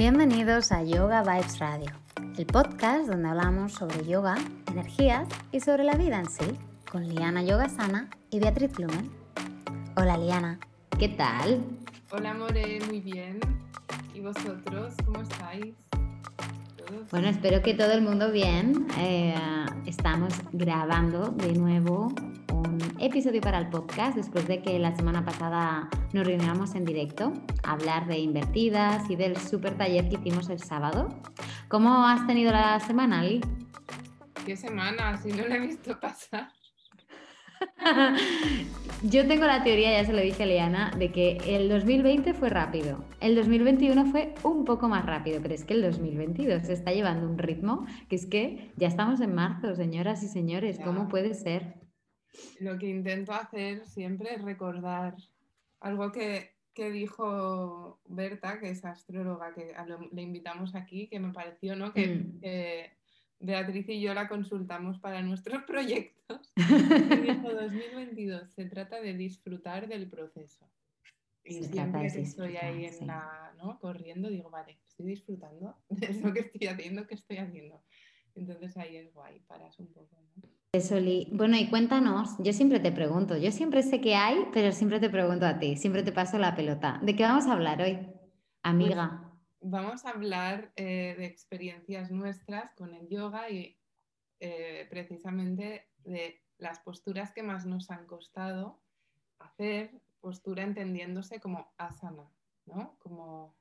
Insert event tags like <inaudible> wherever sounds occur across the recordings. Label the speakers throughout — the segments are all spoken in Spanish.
Speaker 1: Bienvenidos a Yoga Vibes Radio, el podcast donde hablamos sobre yoga, energías y sobre la vida en sí, con Liana Yogasana y Beatriz Blumen. Hola Liana, ¿qué tal?
Speaker 2: Hola More, muy bien. ¿Y vosotros cómo estáis?
Speaker 1: Bueno, espero que todo el mundo bien. Eh, estamos grabando de nuevo un episodio para el podcast después de que la semana pasada nos reunimos en directo a hablar de invertidas y del super taller que hicimos el sábado. ¿Cómo has tenido la semana, Ali?
Speaker 2: ¿Qué semana? Si no la he visto pasar. <laughs>
Speaker 1: Yo tengo la teoría, ya se lo dije a Liana, de que el 2020 fue rápido, el 2021 fue un poco más rápido, pero es que el 2022 se está llevando un ritmo que es que ya estamos en marzo, señoras y señores, ¿cómo puede ser?
Speaker 2: Lo que intento hacer siempre es recordar algo que, dijo Berta, que es astróloga, que le invitamos aquí, que me pareció, ¿no? Que, mm. Beatriz y yo la consultamos para nuestros <laughs> proyectos. <laughs> dijo 2022, se trata de disfrutar del proceso. Y siempre que estoy ahí en la, ¿no? corriendo, digo, vale, estoy disfrutando de lo que estoy haciendo, que estoy haciendo. Entonces ahí es guay, paras un poco. ¿no?
Speaker 1: Bueno, y cuéntanos, yo siempre te pregunto, yo siempre sé que hay, pero siempre te pregunto a ti, siempre te paso la pelota. ¿De qué vamos a hablar hoy, amiga?
Speaker 2: Pues vamos a hablar eh, de experiencias nuestras con el yoga y eh, precisamente de las posturas que más nos han costado hacer, postura entendiéndose como asana, ¿no? Como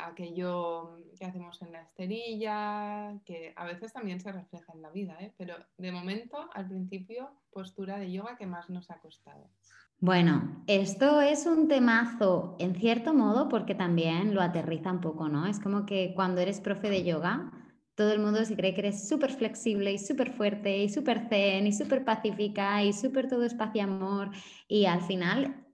Speaker 2: aquello que hacemos en la esterilla, que a veces también se refleja en la vida, ¿eh? pero de momento, al principio, postura de yoga que más nos ha costado.
Speaker 1: Bueno, esto es un temazo en cierto modo porque también lo aterriza un poco, ¿no? Es como que cuando eres profe de yoga, todo el mundo se cree que eres súper flexible y súper fuerte y súper zen y súper pacífica y súper todo espacio amor y al final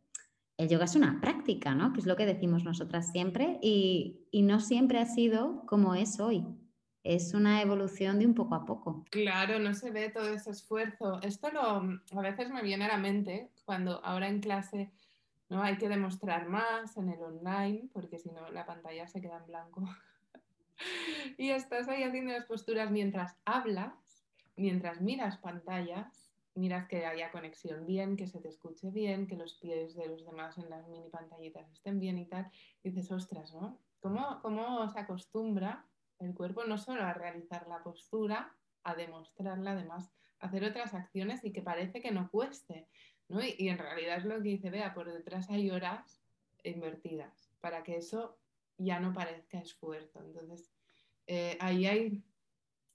Speaker 1: el yoga es una práctica, ¿no? Que es lo que decimos nosotras siempre y, no siempre ha sido como es hoy. Es una evolución de un poco a poco.
Speaker 2: Claro, no se ve todo ese esfuerzo. Esto lo, a veces me viene a la mente cuando ahora en clase ¿no? hay que demostrar más en el online, porque si no la pantalla se queda en blanco. <laughs> y estás ahí haciendo las posturas mientras hablas, mientras miras pantallas miras que haya conexión bien, que se te escuche bien, que los pies de los demás en las mini pantallitas estén bien y tal. Y dices, ostras, ¿no? ¿Cómo, ¿Cómo se acostumbra el cuerpo no solo a realizar la postura, a demostrarla, además, a hacer otras acciones y que parece que no cueste, ¿no? Y, en realidad es lo que dice, vea, por detrás hay horas invertidas para que eso ya no parezca esfuerzo. Entonces, eh, ahí hay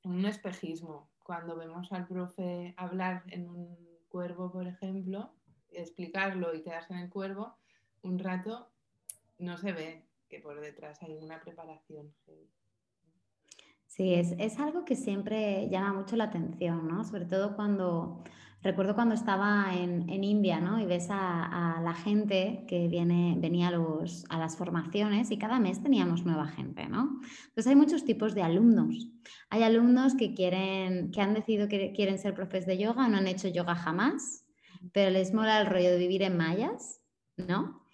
Speaker 2: un espejismo cuando vemos al profe hablar en un cuervo, por ejemplo, explicarlo y quedarse en el cuervo, un rato no se ve que por detrás hay una preparación.
Speaker 1: Sí, es, es algo que siempre llama mucho la atención, ¿no? Sobre todo cuando Recuerdo cuando estaba en, India, ¿no? Y ves a, la gente que viene, venía a, los, a las formaciones y cada mes teníamos nueva gente, ¿no? Entonces hay muchos tipos de alumnos. Hay alumnos que quieren, que han decidido que quieren ser profes de yoga, no han hecho yoga jamás, pero les mola el rollo de vivir en mayas, ¿no?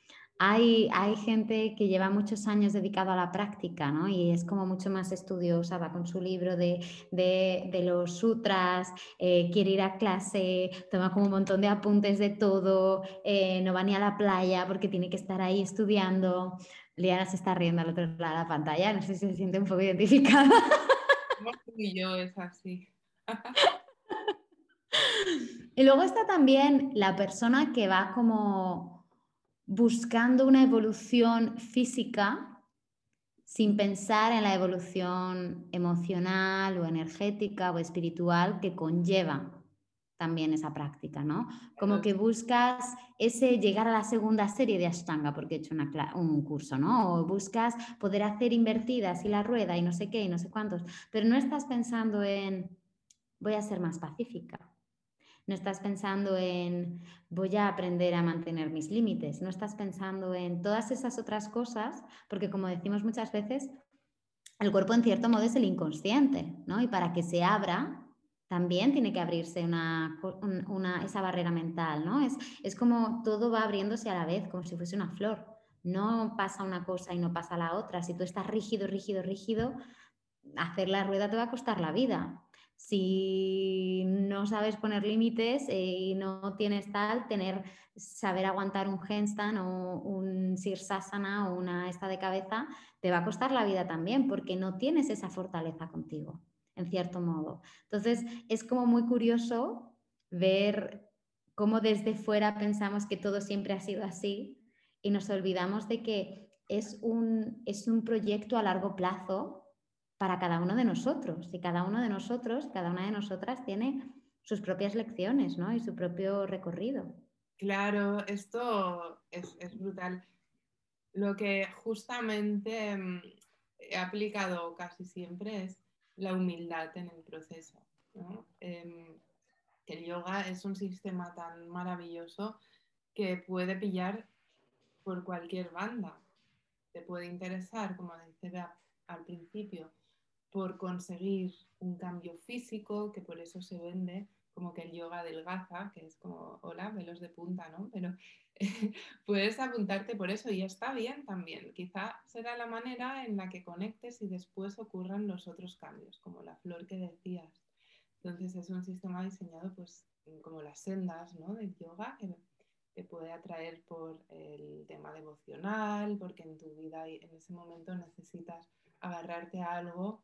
Speaker 1: Hay, gente que lleva muchos años dedicado a la práctica, ¿no? Y es como mucho más estudiosa, va con su libro de, los sutras, eh, quiere ir a clase, toma como un montón de apuntes de todo, eh, no va ni a la playa porque tiene que estar ahí estudiando. Liana se está riendo al otro lado de la pantalla, no sé si se siente un poco identificada. <laughs>
Speaker 2: Y yo es así. <laughs>
Speaker 1: y luego está también la persona que va como buscando una evolución física sin pensar en la evolución emocional o energética o espiritual que conlleva también esa práctica, ¿no? Como que buscas ese llegar a la segunda serie de Ashtanga porque he hecho un curso, ¿no? O buscas poder hacer invertidas y la rueda y no sé qué y no sé cuántos, pero no estás pensando en voy a ser más pacífica, no estás pensando en voy a aprender a mantener mis límites, no estás pensando en todas esas otras cosas, porque como decimos muchas veces, el cuerpo en cierto modo es el inconsciente, ¿no? Y para que se abra, también tiene que abrirse una, esa barrera mental, ¿no? Es, es como todo va abriéndose a la vez, como si fuese una flor. No pasa una cosa y no pasa la otra. Si tú estás rígido, rígido, rígido, hacer la rueda te va a costar la vida. Si no sabes poner límites eh, y no tienes tal, tener, saber aguantar un handstand o un sirsasana o una esta de cabeza, te va a costar la vida también porque no tienes esa fortaleza contigo, en cierto modo. Entonces, es como muy curioso ver cómo desde fuera pensamos que todo siempre ha sido así y nos olvidamos de que es un, es un proyecto a largo plazo para cada uno de nosotros. Y cada uno de nosotros, cada una de nosotras tiene sus propias lecciones ¿no? y su propio recorrido.
Speaker 2: Claro, esto es, brutal. Lo que justamente mm, he aplicado casi siempre es la humildad en el proceso. Em, el yoga es un sistema tan maravilloso que puede pillar por cualquier banda. Te puede interesar, como dice al principio, por conseguir un cambio físico, que por eso se vende como que el yoga adelgaza, que es como, hola, velos de punta, ¿no? Pero <laughs> puedes apuntarte por eso y está bien también. Quizá será la manera en la que conectes y después ocurran los otros cambios, como la flor que decías. Entonces es un sistema diseñado pues como las sendas ¿no? del yoga que te puede atraer por el tema devocional, porque en tu vida en ese momento necesitas agarrarte a algo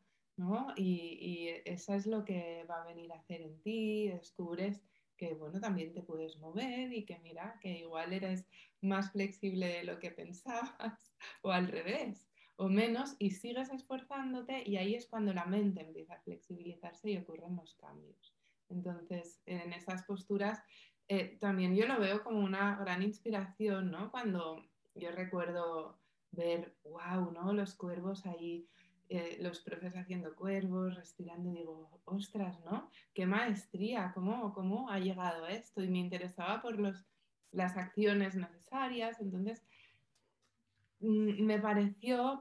Speaker 2: y, eso es lo que va a venir a hacer en ti, descubres que, bueno, también te puedes mover y que mira, que igual eres más flexible de lo que pensabas <laughs> o al revés o menos y sigues esforzándote y ahí es cuando la mente empieza a flexibilizarse y ocurren los cambios. Entonces, en esas posturas, eh, también yo lo veo como una gran inspiración, ¿no? Cuando yo recuerdo ver, wow, ¿no? Los cuervos ahí eh, los profes haciendo cuervos, respirando, digo, ostras, ¿no? Qué maestría, ¿cómo, cómo ha llegado esto? Y me interesaba por los, las acciones necesarias, entonces mm, me pareció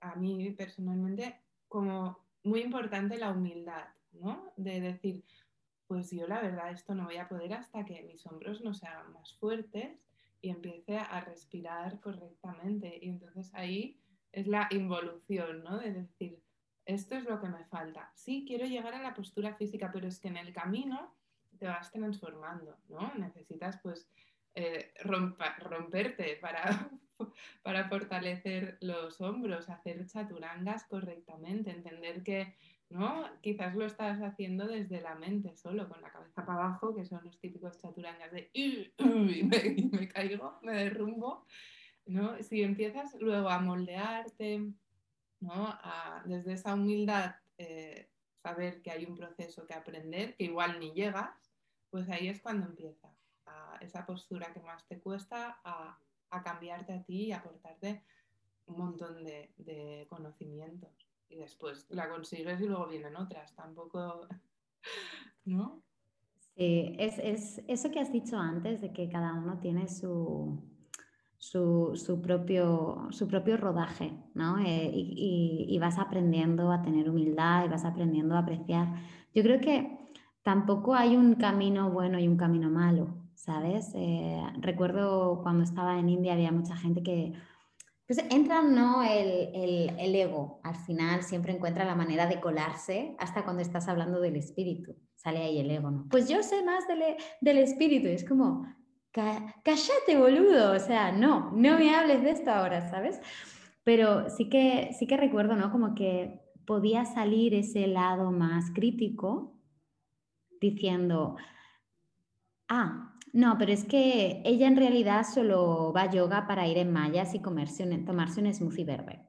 Speaker 2: a mí personalmente como muy importante la humildad, ¿no? De decir, pues yo la verdad esto no voy a poder hasta que mis hombros no sean más fuertes y empiece a respirar correctamente. Y entonces ahí es la involución, ¿no? De decir, esto es lo que me falta. Sí, quiero llegar a la postura física, pero es que en el camino te vas transformando, ¿no? Necesitas pues eh, romperte para, <laughs> para fortalecer los hombros, hacer chaturangas correctamente, entender que ¿no? Quizás lo estás haciendo desde la mente solo, con la cabeza para abajo, que son los típicos chaturangas de y me caigo, me derrumbo, si empiezas luego a moldearte, desde esa humildad, eh, saber que hay un proceso que aprender, que igual ni llegas, pues ahí es cuando empieza esa postura que más te cuesta a, cambiarte a ti y aportarte un montón de, conocimientos. Y después la consigues y luego vienen otras. Tampoco, <laughs> ¿no?
Speaker 1: Sí, es eso que has dicho antes de que cada uno tiene su, su, propio, su propio rodaje, ¿no? Eh, y, vas aprendiendo a tener humildad y vas aprendiendo a apreciar. Yo creo que tampoco hay un camino bueno y un camino malo, ¿sabes? Eh, recuerdo cuando estaba en India había mucha gente que... Pues entra no el, el, ego, al final siempre encuentra la manera de colarse hasta cuando estás hablando del espíritu, sale ahí el ego, ¿no? Pues yo sé más del, del espíritu, es como, cállate, boludo, o sea, no, no me hables de esto ahora, ¿sabes? Pero sí que, sí que recuerdo, ¿no? Como que podía salir ese lado más crítico diciendo, ah, no, pero es que ella en realidad solo va a yoga para ir en mallas y comerse tomarse un smoothie verde.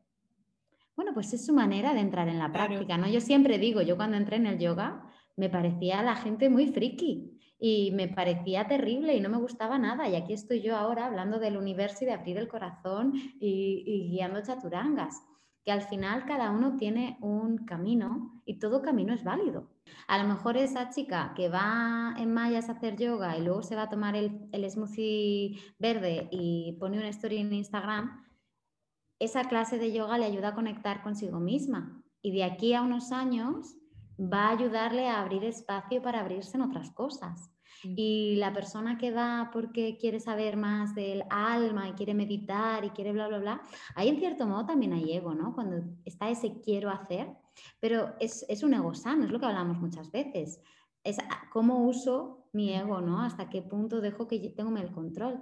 Speaker 1: Bueno, pues es su manera de entrar en la práctica, ¿no? Yo siempre digo, yo cuando entré en el yoga me parecía la gente muy friki y me parecía terrible y no me gustaba nada. Y aquí estoy yo ahora hablando del universo y de abrir el corazón y, guiando chaturangas, que al final cada uno tiene un camino y todo camino es válido. A lo mejor esa chica que va en mallas a hacer yoga y luego se va a tomar el, el smoothie verde y pone una story en Instagram, esa clase de yoga le ayuda a conectar consigo misma. Y de aquí a unos años va a ayudarle a abrir espacio para abrirse en otras cosas. Mm. Y la persona que va porque quiere saber más del alma y quiere meditar y quiere bla, bla, bla, ahí en cierto modo también hay ego, ¿no? Cuando está ese quiero hacer, pero es, es un ego sano, es lo que hablamos muchas veces. Es ah, cómo uso mi ego, ¿no? Hasta qué punto dejo que tengo el control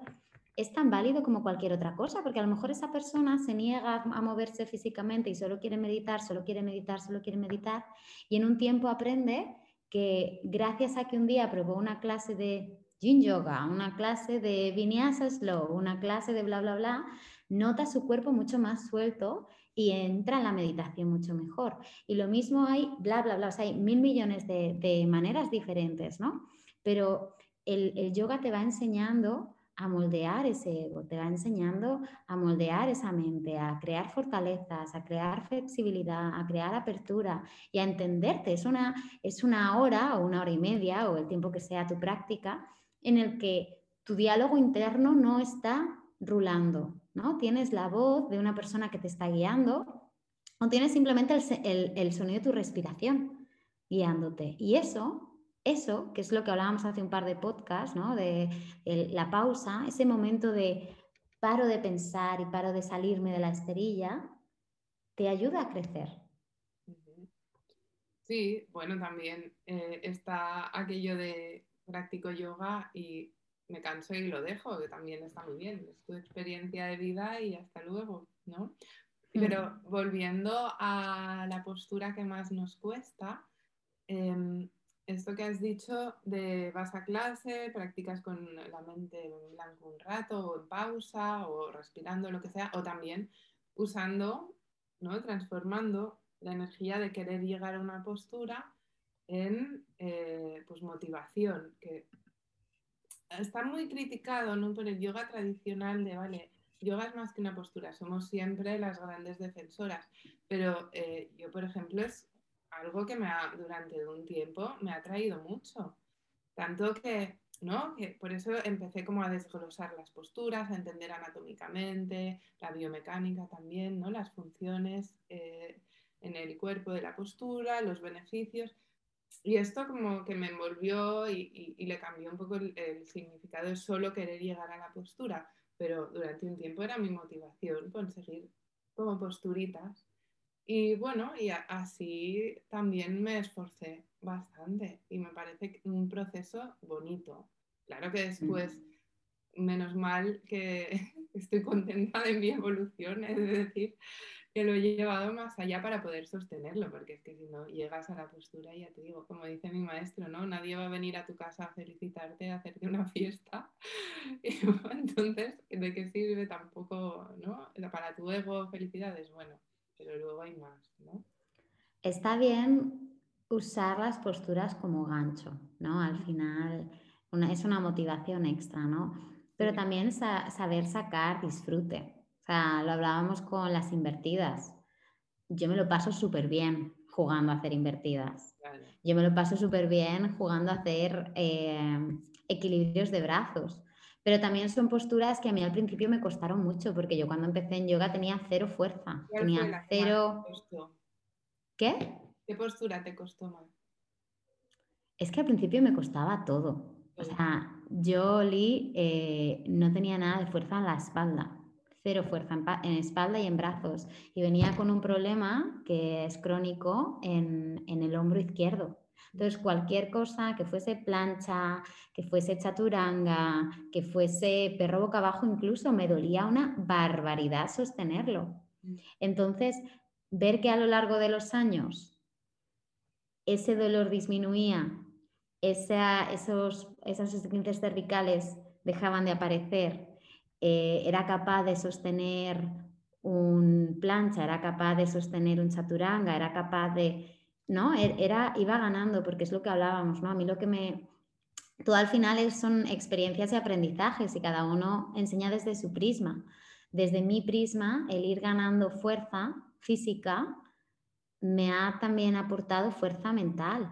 Speaker 1: es tan válido como cualquier otra cosa, porque a lo mejor esa persona se niega a moverse físicamente y solo quiere meditar, solo quiere meditar, solo quiere meditar, y en un tiempo aprende que gracias a que un día probó una clase de yin yoga, una clase de vinyasa slow, una clase de bla, bla, bla, nota su cuerpo mucho más suelto y entra en la meditación mucho mejor. Y lo mismo hay, bla, bla, bla, o sea, hay mil millones de, maneras diferentes, ¿no? Pero el, el yoga te va enseñando a moldear ese ego, te va enseñando a moldear esa mente, a crear fortalezas, a crear flexibilidad, a crear apertura y a entenderte. Es una, es una hora o una hora y media o el tiempo que sea tu práctica en el que tu diálogo interno no está rulando, ¿no? Tienes la voz de una persona que te está guiando o tienes simplemente el, el sonido de tu respiración guiándote. Y eso eso, que es lo que hablábamos hace un par de podcasts, ¿no? de, la pausa, ese momento de paro de pensar y paro de salirme de la esterilla, te ayuda a crecer.
Speaker 2: Sí, bueno, también eh, está aquello de practico yoga y me canso y lo dejo, que también está muy bien, es tu experiencia de vida y hasta luego, ¿no? Mm. Pero volviendo a la postura que más nos cuesta, em, esto que has dicho de vas a clase, practicas con la mente en blanco un rato o en pausa o respirando, lo que sea, o también usando, ¿no? transformando la energía de querer llegar a una postura en eh, pues motivación, que está muy criticado ¿no? por el yoga tradicional de, vale, yoga es más que una postura, somos siempre las grandes defensoras, pero eh, yo, por ejemplo, es algo que me ha, durante un tiempo me ha traído mucho. Tanto que, ¿no? Que por eso empecé como a desglosar las posturas, a entender anatómicamente, la biomecánica también, ¿no? Las funciones eh, en el cuerpo de la postura, los beneficios. Y esto como que me envolvió y, le cambió un poco el, el, significado de solo querer llegar a la postura. Pero durante un tiempo era mi motivación conseguir como posturitas y bueno, y así también me esforcé bastante y me parece un proceso bonito. Claro que después, menos mal que <laughs> estoy contenta de mi evolución, es decir, que lo he llevado más allá para poder sostenerlo, porque es que si no llegas a la postura, ya te digo, como dice mi maestro, ¿no? Nadie va a venir a tu casa a felicitarte, a hacerte una <laughs> fiesta. <laughs> entonces, ¿de qué sirve tampoco, ¿no? Para tu ego, felicidades, bueno pero luego hay más, ¿no?
Speaker 1: Está bien usar las posturas como gancho, ¿no? Al final es una motivación extra, ¿no? Pero también saber sacar disfrute. O sea, lo hablábamos con las invertidas. Yo me lo paso súper bien jugando a hacer invertidas. Yo me lo paso súper bien jugando a hacer eh, equilibrios de brazos. Pero también son posturas que a mí al principio me costaron mucho, porque yo cuando empecé en yoga tenía cero fuerza. Tenía cero. ¿Qué?
Speaker 2: ¿Qué postura te costó más?
Speaker 1: Es que al principio me costaba todo. O sea, yo, Lee, eh, no tenía nada de fuerza en la espalda, cero fuerza en, espalda y en brazos. Y venía con un problema que es crónico en, en el hombro izquierdo. Entonces, cualquier cosa que fuese plancha, que fuese chaturanga, que fuese perro boca abajo, incluso me dolía una barbaridad sostenerlo. Mm. Entonces, ver que a lo largo de los años ese dolor disminuía, esos, esas esguinces cervicales dejaban de aparecer, eh, era capaz de sostener un plancha, era capaz de sostener un chaturanga, era capaz de ¿no? E-, era, iba ganando, porque es lo que hablábamos, ¿no? A mí lo que me... Todo al final son experiencias y aprendizajes y cada uno enseña desde su prisma. Desde mi prisma, el ir ganando fuerza física me ha también aportado fuerza mental,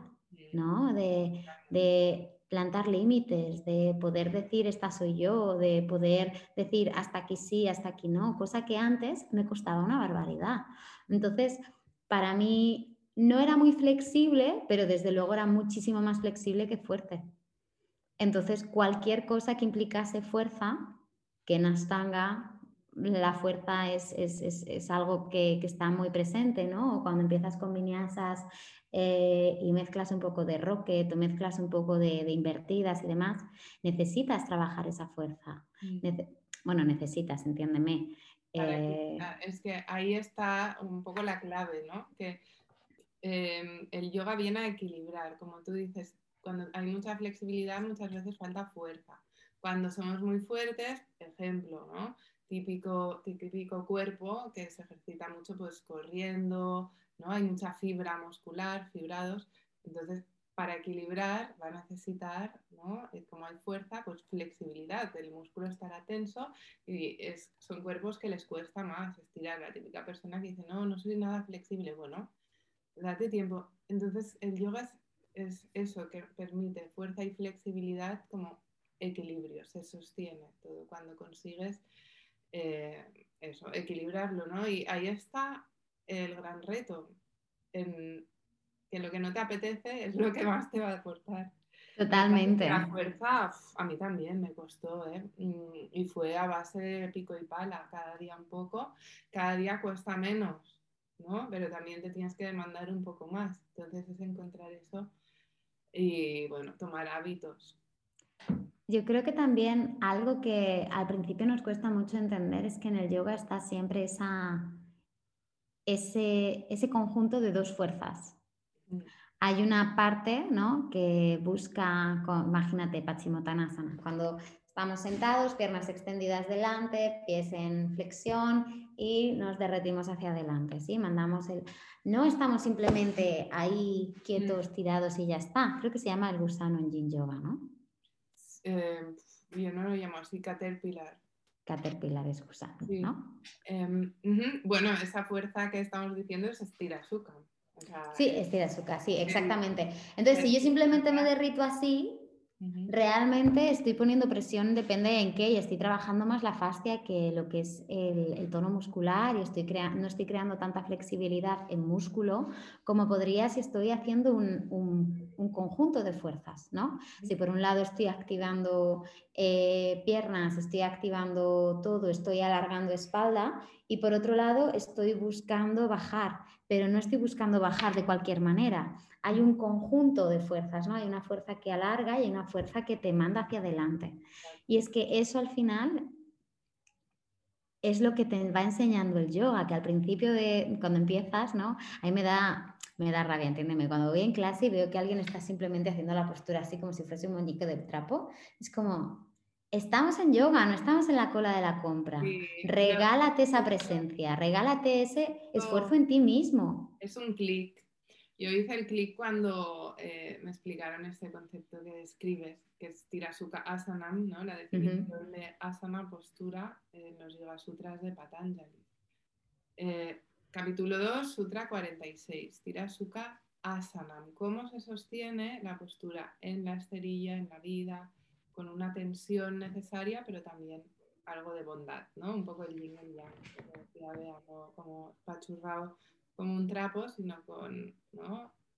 Speaker 1: ¿no? De, de plantar límites, de poder decir esta soy yo, de poder decir hasta aquí sí, hasta aquí no, cosa que antes me costaba una barbaridad. Entonces, para mí no era muy flexible, pero desde luego era muchísimo más flexible que fuerte. Entonces, cualquier cosa que implicase fuerza, que en Astanga la fuerza es, algo que, está muy presente, ¿no? Cuando empiezas con vinyasas eh, y mezclas un poco de rocket o mezclas un poco de, invertidas y demás, necesitas trabajar esa fuerza. Mm. bueno, necesitas, entiéndeme.
Speaker 2: Eh, ah, es que ahí está un poco la clave, ¿no? Que em, el yoga viene a equilibrar, como tú dices, cuando hay mucha flexibilidad muchas veces falta fuerza. Cuando somos muy fuertes, ejemplo, ¿no? Típico, típico cuerpo que se ejercita mucho pues corriendo, ¿no? Hay mucha fibra muscular, fibrados. Entonces, para equilibrar va a necesitar, ¿no? Eh, como hay fuerza, pues flexibilidad. El músculo estará tenso y es, son cuerpos que les cuesta más estirar. La típica persona que dice, no, no soy nada flexible. Bueno, date tiempo. Entonces, el yoga es es eso que permite fuerza y flexibilidad como equilibrio, se sostiene todo cuando consigues eh, eso, equilibrarlo, ¿no? Y ahí está el gran reto, en que lo que no te apetece es lo que más te va a aportar.
Speaker 1: Totalmente.
Speaker 2: La fuerza a mí también me costó, ¿eh? Mm, y fue a base de pico y pala, cada día un poco, cada día cuesta menos, ¿no? Pero también te tienes que demandar un poco más. Entonces es encontrar eso y bueno, tomar hábitos.
Speaker 1: Yo creo que también algo que al principio nos cuesta mucho entender es que en el yoga está siempre esa, ese, ese conjunto de dos fuerzas. Mm. Hay una parte ¿no? que busca, imagínate, Pachimottanasana, cuando estamos sentados, piernas extendidas delante, pies en flexión y nos derretimos hacia adelante, ¿sí? Mandamos el... No estamos simplemente ahí quietos, mm. tirados y ya está. Creo que se llama el gusano en Yin Yoga, ¿no?
Speaker 2: Eh, yo no lo llamo así, Caterpillar.
Speaker 1: Caterpillar es gusano, ¿no?
Speaker 2: Em, bueno, esa fuerza que estamos diciendo es estira azúcar.
Speaker 1: sí, estira azúcar, sí, exactamente. Entonces, si yo simplemente me derrito así, Realmente estoy poniendo presión, depende en qué, y estoy trabajando más la fascia que lo que es el, tono muscular y estoy no estoy creando tanta flexibilidad en músculo como podría si estoy haciendo un, conjunto de fuerzas, ¿no? Si por un lado estoy activando eh, piernas, estoy activando todo, estoy alargando espalda y por otro lado estoy buscando bajar, pero no estoy buscando bajar de cualquier manera hay un conjunto de fuerzas, ¿no? Hay una fuerza que alarga y hay una fuerza que te manda hacia adelante. Y es que eso al final es lo que te va enseñando el yoga, que al principio de cuando empiezas, ¿no? Ahí me da, me da rabia, entiéndeme. Cuando voy en clase y veo que alguien está simplemente haciendo la postura así como si fuese un muñeco de trapo, es como, estamos en yoga, no estamos en la cola de la compra. regálate esa presencia, regálate ese esfuerzo en ti mismo.
Speaker 2: Es un clic yo hice el clic cuando eh, me explicaron este concepto que describes, que es Tirasuka Asanam, ¿no? la definición de asana, postura, en los Yoga Sutras de Patanjali. Eh, capítulo 2, Sutra 46, Tirasuka Asanam. ¿Cómo se sostiene la postura en la esterilla, en la vida, con una tensión necesaria, pero también algo de bondad, ¿no? Un poco el yin y yang, como, como pachurrado como un trapo, sino con,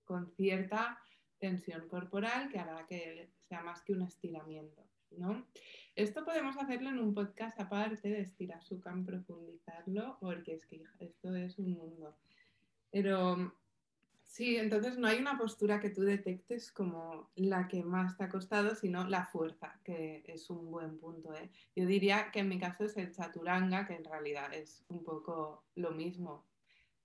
Speaker 2: con cierta tensión corporal que hará que sea más que un estiramiento. ¿no? Esto podemos hacerlo en un podcast aparte de Estirasukan, profundizarlo, porque es que esto es un mundo. Pero sí, entonces no hay una postura que tú detectes como la que más te ha costado, sino la fuerza, que es un buen punto. ¿eh? Yo diría que en mi caso es el chaturanga, que en realidad es un poco lo mismo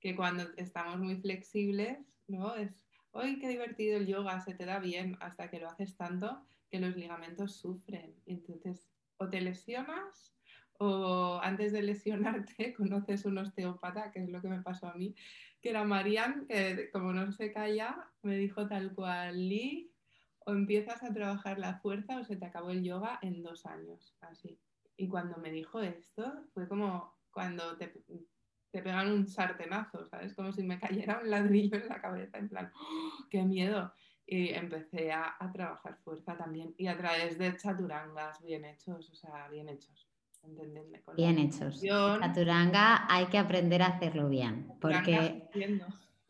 Speaker 2: que cuando estamos muy flexibles, ¿no? Es, hoy qué divertido el yoga, se te da bien hasta que lo haces tanto que los ligamentos sufren. Entonces, o te lesionas o antes de lesionarte <laughs> conoces un osteópata, que es lo que me pasó a mí, que era Marian, que como no se calla, me dijo tal cual, Lee, o empiezas a trabajar la fuerza o se te acabó el yoga en dos años, así. Y cuando me dijo esto, fue como cuando te, te pegan un sartenazo, ¿sabes? Como si me cayera un ladrillo en la cabeza, en plan, ¡oh, ¡qué miedo! Y empecé a, trabajar fuerza también y a través de chaturangas bien hechos, o sea, bien hechos.
Speaker 1: Bien hechos. Chaturanga hay que aprender a hacerlo bien, porque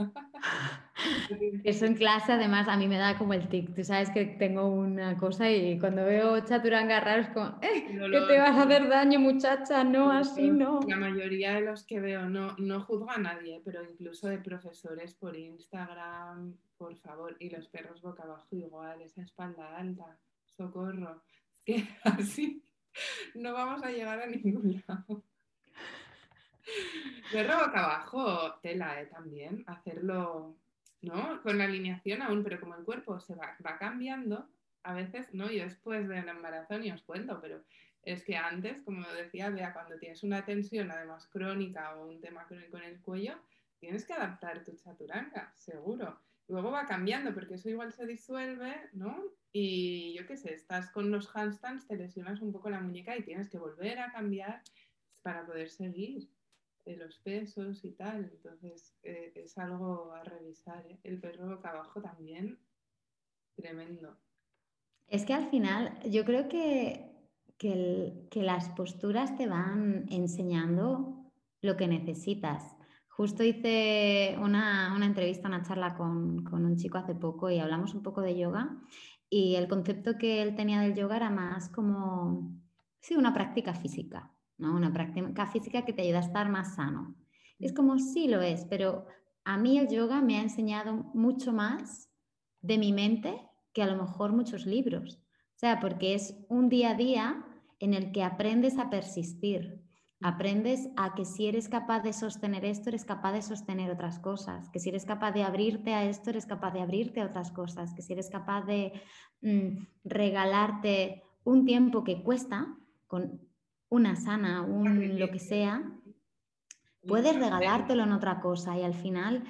Speaker 1: <laughs> Eso en clase, además, a mí me da como el tic. Tú sabes que tengo una cosa y cuando veo chaturanga raro es como, eh, que te vas a hacer daño, muchacha, no, así no.
Speaker 2: La mayoría de los que veo no, no juzgo a nadie, pero incluso de profesores por Instagram, por favor, y los perros boca abajo igual, esa espalda alta, socorro. <laughs> Es que así no vamos a llegar a ningún lado. Perro boca abajo, tela, ¿eh? También, hacerlo ¿no? Con la alineación aún, pero como el cuerpo se va, cambiando, a veces, ¿no? Yo después del embarazo ni os cuento, pero es que antes, como decía vea cuando tienes una tensión además crónica o un tema crónico en el cuello, tienes que adaptar tu chaturanga, seguro. Luego va cambiando porque eso igual se disuelve, ¿no? Y yo qué sé, estás con los handstands, te lesionas un poco la muñeca y tienes que volver a cambiar para poder seguir de los pesos y tal. Entonces eh, es algo a revisar. ¿eh? El perro boca abajo también, tremendo.
Speaker 1: Es que al final yo creo que, que, las posturas te van enseñando lo que necesitas. Justo hice una, entrevista, una charla con, con, un chico hace poco y hablamos un poco de yoga y el concepto que él tenía del yoga era más como, sí, una práctica física. Una práctica física que te ayuda a estar más sano. Es como sí lo es, pero a mí el yoga me ha enseñado mucho más de mi mente que a lo mejor muchos libros. O sea, porque es un día a día en el que aprendes a persistir, aprendes a que si eres capaz de sostener esto, eres capaz de sostener otras cosas, que si eres capaz de abrirte a esto, eres capaz de abrirte a otras cosas, que si eres capaz de mm, regalarte un tiempo que cuesta, con una sana, un lo que sea, puedes regalártelo en otra cosa y al final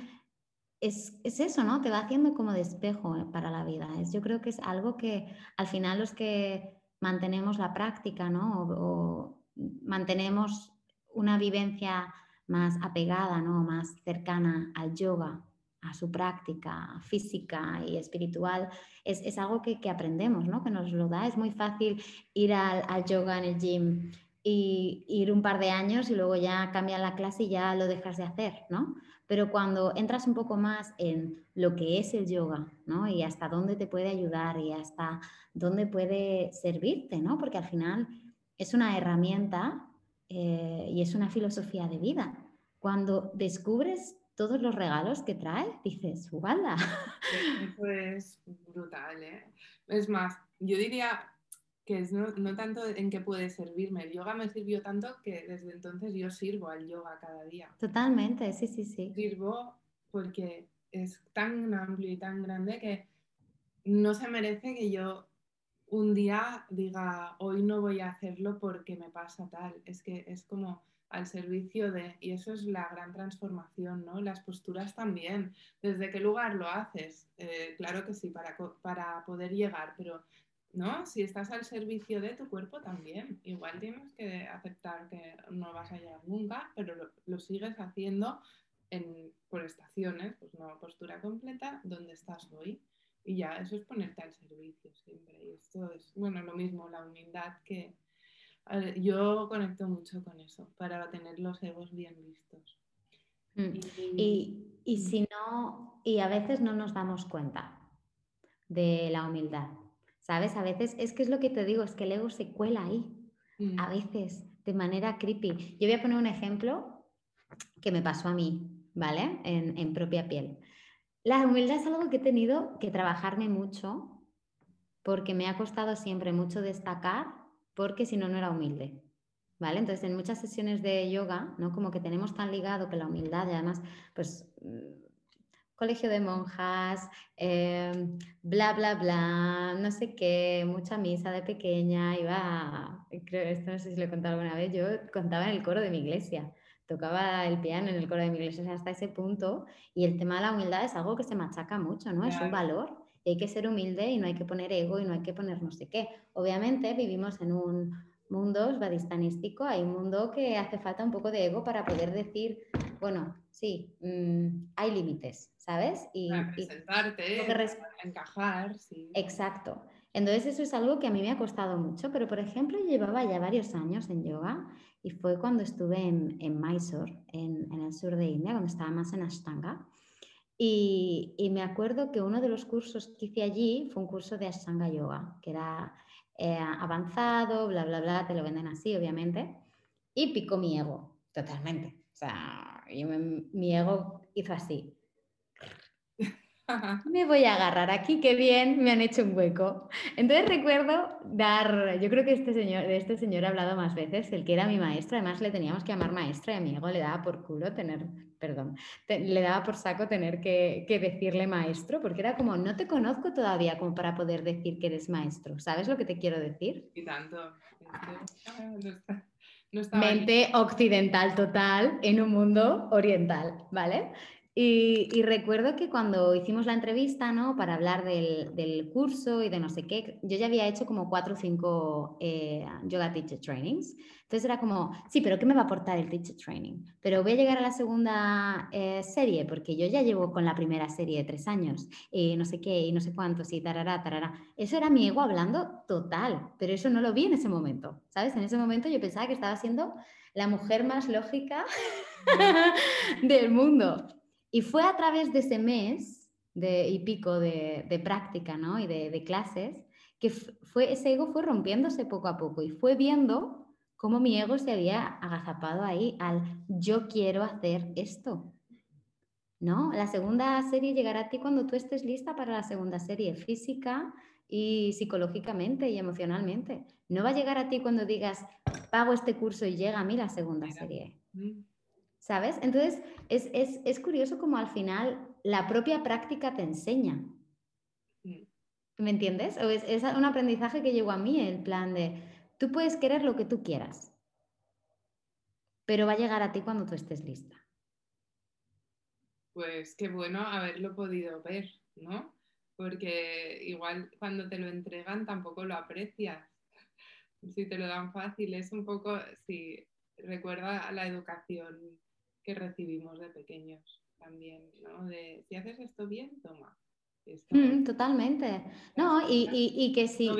Speaker 1: es, eso, ¿no? Te va haciendo como despejo eh, para la vida. Es, yo creo que es algo que al final los que mantenemos la práctica, ¿no? O, mantenemos una vivencia más apegada, ¿no? Más cercana al yoga, a su práctica física y espiritual, es, es algo que, que, aprendemos, ¿no? Que nos lo da. Es muy fácil ir al, al yoga en el gym y ir un par de años y luego ya cambia la clase y ya lo dejas de hacer, ¿no? Pero cuando entras un poco más en lo que es el yoga, ¿no? Y hasta dónde te puede ayudar y hasta dónde puede servirte, ¿no? Porque al final es una herramienta eh, y es una filosofía de vida. Cuando descubres todos los regalos que trae, dices, ¡guala!
Speaker 2: Eso es brutal, ¿eh? Es más, yo diría que es no, tanto en qué puede servirme. El yoga me sirvió tanto que desde entonces yo sirvo al yoga cada día.
Speaker 1: Totalmente, sí, sí, sí.
Speaker 2: Sirvo porque es tan amplio y tan grande que no se merece que yo un día diga, hoy no voy a hacerlo porque me pasa tal. Es que es como al servicio de, y eso es la gran transformación, ¿no? Las posturas también. ¿Desde qué lugar lo haces? Eh, claro que sí, para, para poder llegar, pero ¿no? Si estás al servicio de tu cuerpo también, igual tienes que aceptar que no vas a llegar nunca, pero lo, sigues haciendo en, por estaciones, pues una postura completa, donde estás hoy. Y ya, eso es ponerte al servicio siempre. Y esto es, bueno, lo mismo, la humildad que yo conecto mucho con eso, para tener los egos bien vistos.
Speaker 1: Mm. Y, y si no, y a veces no nos damos cuenta de la humildad. ¿Sabes? A veces es que es lo que te digo, es que el ego se cuela ahí, a mm. veces, de manera creepy. Yo voy a poner un ejemplo que me pasó a mí, ¿vale? En, propia piel. La humildad es algo que he tenido que trabajarme mucho porque me ha costado siempre mucho destacar porque si no, no era humilde. ¿Vale? Entonces, en muchas sesiones de yoga, ¿no? Como que tenemos tan ligado que la humildad, y además, pues colegio de monjas, em, bla, bla, bla, no sé qué, mucha misa de pequeña, iba, creo, esto no sé si lo he contado alguna vez, yo contaba en el coro de mi iglesia, tocaba el piano en el coro de mi iglesia hasta ese punto, y el tema de la humildad es algo que se machaca mucho, ¿no? Es un valor, y hay que ser humilde y no hay que poner ego y no hay que poner no sé qué. Obviamente vivimos en un mundo svadistanístico, hay un mundo que hace falta un poco de ego para poder decir, bueno, sí, mm, hay límites, ¿sabes?
Speaker 2: Y, presentarte, encajar, sí.
Speaker 1: Exacto. Entonces eso es algo que a mí me ha costado mucho, pero por ejemplo llevaba ya varios años en yoga y fue cuando estuve en, en Mysore, en, el sur de India, cuando estaba más en Ashtanga. Y, y, me acuerdo que uno de los cursos que hice allí fue un curso de Ashtanga Yoga, que era eh, avanzado, bla, bla, bla, te lo venden así, obviamente. Y picó mi ego, totalmente. O sea, mi ego hizo así. Me voy a agarrar aquí, qué bien, me han hecho un hueco. Entonces recuerdo dar, yo creo que este señor, de este señor he hablado más veces, el que era mi maestro, además le teníamos que llamar maestro y a mi ego le daba por culo tener, perdón, le daba por saco tener que, que, decirle maestro, porque era como, no te conozco todavía como para poder decir que eres maestro, ¿sabes lo que te quiero decir?
Speaker 2: Y tanto.
Speaker 1: Mente occidental total en un mundo oriental, ¿vale? Y, recuerdo que cuando hicimos la entrevista, ¿no? Para hablar del, curso y de no sé qué, yo ya había hecho como cuatro o cinco eh, yoga teacher trainings. Entonces era como, sí, pero ¿qué me va a aportar el teacher training? Pero voy a llegar a la segunda eh, serie, porque yo ya llevo con la primera serie de tres años, y no sé qué, y no sé cuántos, y tarará, tarará. Eso era mi ego hablando total, pero eso no lo vi en ese momento, ¿sabes? En ese momento yo pensaba que estaba siendo la mujer más lógica <laughs> del mundo. Y fue a través de ese mes de, y pico de, práctica ¿no? y de, clases que fue, ese ego fue rompiéndose poco a poco y fue viendo cómo mi ego se había agazapado ahí al yo quiero hacer esto. ¿No? La segunda serie llegará a ti cuando tú estés lista para la segunda serie, física y psicológicamente y emocionalmente. No va a llegar a ti cuando digas, pago este curso y llega a mí la segunda serie. ¿Sabes? Entonces, es, curioso como al final la propia práctica te enseña. Mm. ¿Me entiendes? O es, es, un aprendizaje que llegó a mí, el plan de, tú puedes querer lo que tú quieras, pero va a llegar a ti cuando tú estés lista.
Speaker 2: Pues qué bueno haberlo podido ver, ¿no? Porque igual cuando te lo entregan tampoco lo aprecias. Si te lo dan fácil, es un poco, si recuerda a la educación que recibimos de pequeños también, ¿no? De si haces esto bien, toma.
Speaker 1: Mm, totalmente. No, y, que si, no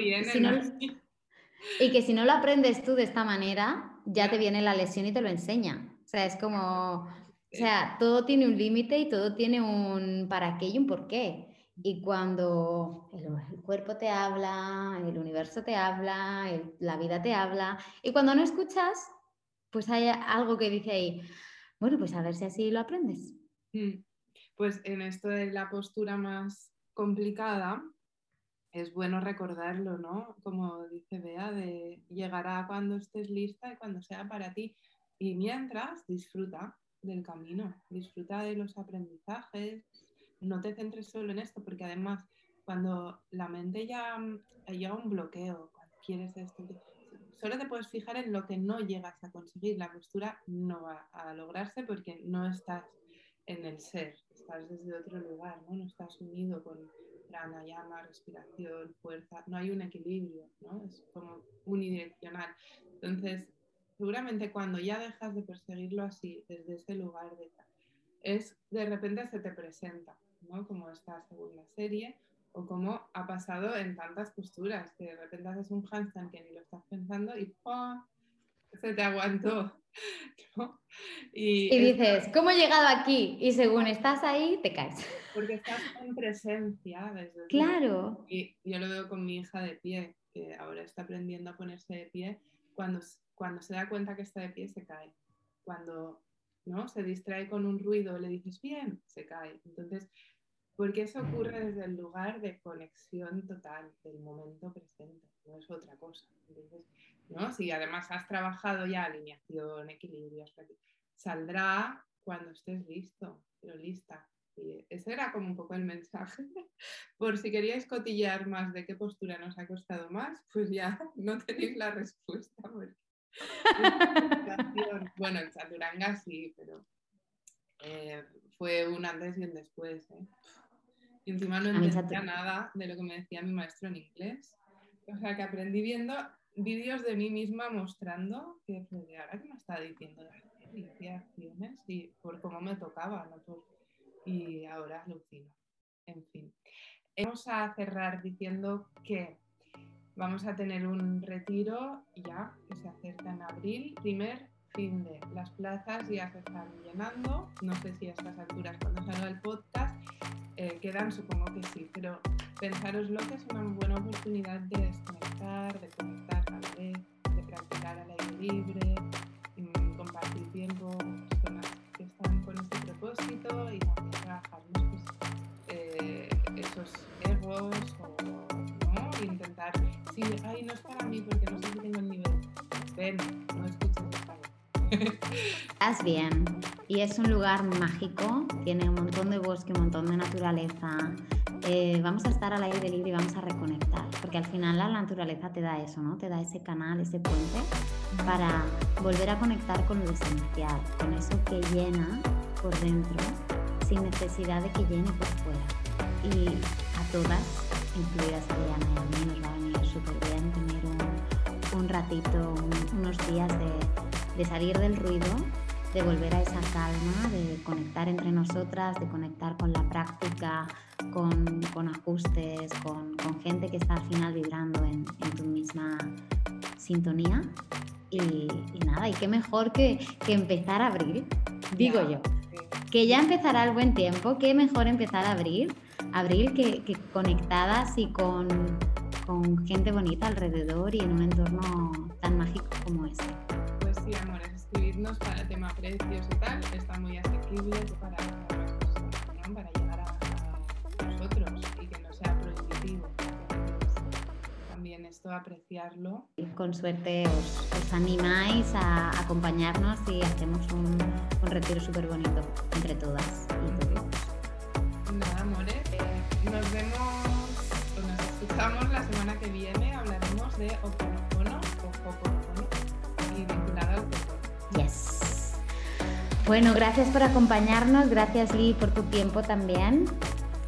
Speaker 1: y que si no lo aprendes tú de esta manera, ya te viene la lesión y te lo enseña. O sea, es como, o sea, todo tiene un límite y todo tiene un para qué y un por qué. Y cuando el, cuerpo te habla, el universo te habla, la vida te habla, y cuando no escuchas, pues hay algo que dice ahí, bueno, pues a ver si así lo aprendes.
Speaker 2: Mm. Pues en esto de la postura más complicada, es bueno recordarlo, ¿no? Como dice Bea, de llegará cuando estés lista y cuando sea para ti. Y mientras, disfruta del camino, disfruta de los aprendizajes, no te centres solo en esto, porque además cuando la mente ya llega un bloqueo, cuando quieres esto, solo te puedes fijar en lo que no llegas a conseguir. La postura no va a lograrse porque no estás en el ser, estás desde otro lugar, ¿no? No estás unido con pranayama, respiración, fuerza, no hay un equilibrio, ¿no? Es como unidireccional. Entonces, seguramente cuando ya dejas de perseguirlo así, desde ese lugar de es de repente se te presenta, ¿no? Como esta segunda serie, o como ha pasado en tantas posturas, que de repente haces un handstand que ni lo estás pensando y se te aguantó. <laughs>
Speaker 1: Y, dices, ¿cómo he llegado aquí? Y según estás ahí, te caes. <laughs>
Speaker 2: Porque estás en presencia. Desde
Speaker 1: claro.
Speaker 2: Y yo lo veo con mi hija de pie, que ahora está aprendiendo a ponerse de pie. Cuando, cuando se da cuenta que está de pie, se cae. Cuando ¿no? se distrae con un ruido, le dices, bien, se cae. Entonces, porque eso ocurre desde el lugar de conexión total del momento presente, no es otra cosa. ¿no? Si además has trabajado ya alineación, equilibrio, saldrá cuando estés listo, pero lista. Y ese era como un poco el mensaje. <laughs> Por si queríais cotillear más de qué postura nos ha costado más, pues ya <laughs> no tenéis la respuesta. <laughs> bueno, el chaturanga sí, pero eh, fue un antes y un después. ¿eh? Y encima no entendía nada de lo que me decía mi maestro en inglés. O sea, que aprendí viendo vídeos de mí misma mostrando que, pues, ahora que me está diciendo de acciones y por cómo me tocaba, y ahora alucino. En fin. Vamos a cerrar diciendo que vamos a tener un retiro ya que se acerca en abril, primer fin de las plazas ya se están llenando. No sé si a estas alturas, cuando salga el podcast, eh, quedan, supongo que sí, pero pensaros lo que es una buena oportunidad de desconectar, de conectar a la vez, de practicar al aire libre, mm, compartir tiempo con personas que están con este propósito y también trabajar pues, eh, esos egos o ¿no? intentar, si, ay, no es para mí porque no sé si tengo el nivel, ven, no escuches español.
Speaker 1: Estás bien y es un lugar mágico, tiene un montón de bosque, un montón de naturaleza. Eh, vamos a estar al aire libre y vamos a reconectar, porque al final la naturaleza te da eso, ¿no? Te da ese canal, ese puente para volver a conectar con lo esencial, con eso que llena por dentro sin necesidad de que llene por fuera. Y a todas, incluidas Diana y a mí, nos va a venir súper bien tener un, un ratito, unos días de, de salir del ruido de volver a esa calma, de conectar entre nosotras, de conectar con la práctica, con, con ajustes, con, con, gente que está al final vibrando en, en tu misma sintonía. Y, y, nada, y qué mejor que, que empezar a abrir, digo yo. Que ya empezará el buen tiempo, qué mejor empezar a abrir, abrir que, que conectadas y con, con gente bonita alrededor y en un entorno tan mágico como este.
Speaker 2: Pues sí, amores, escribirnos para el tema precios y tal, está muy asequible para, para llegar a, a, nosotros y que no sea prohibitivo. También esto apreciarlo.
Speaker 1: Con suerte os, os animáis a acompañarnos y hacemos un, un retiro súper bonito entre todas y todos.
Speaker 2: Nada, amores, eh, nos vemos o nos escuchamos la semana que viene. Hablaremos de Oponopono o Hoponopono
Speaker 1: Bueno, gracias por acompañarnos, gracias Lee por tu tiempo también.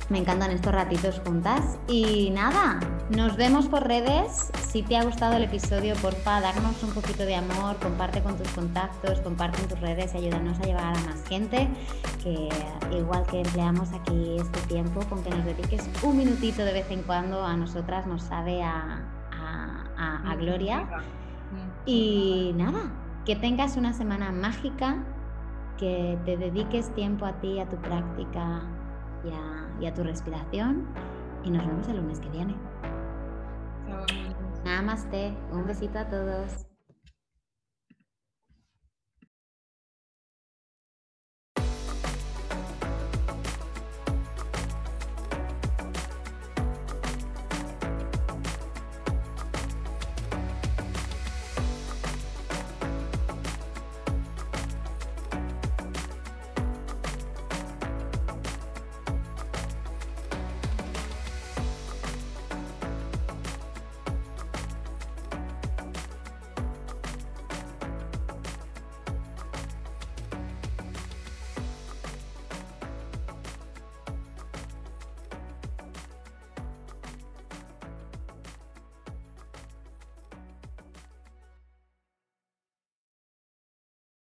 Speaker 1: Me encantan estos ratitos juntas. Y nada, nos vemos por redes. Si te ha gustado el episodio, porfa, darnos un poquito de amor, comparte con tus contactos, comparte en tus redes y ayúdanos a llevar a más gente. Que igual que empleamos aquí este tiempo, con que nos dediques un minutito de vez en cuando, a nosotras nos sabe a, a, a, a gloria. Y nada, que tengas una semana mágica, que te dediques tiempo a ti, a tu práctica y a, y a tu respiración. Y nos vemos el lunes que viene. Namaste. Un besito a todos.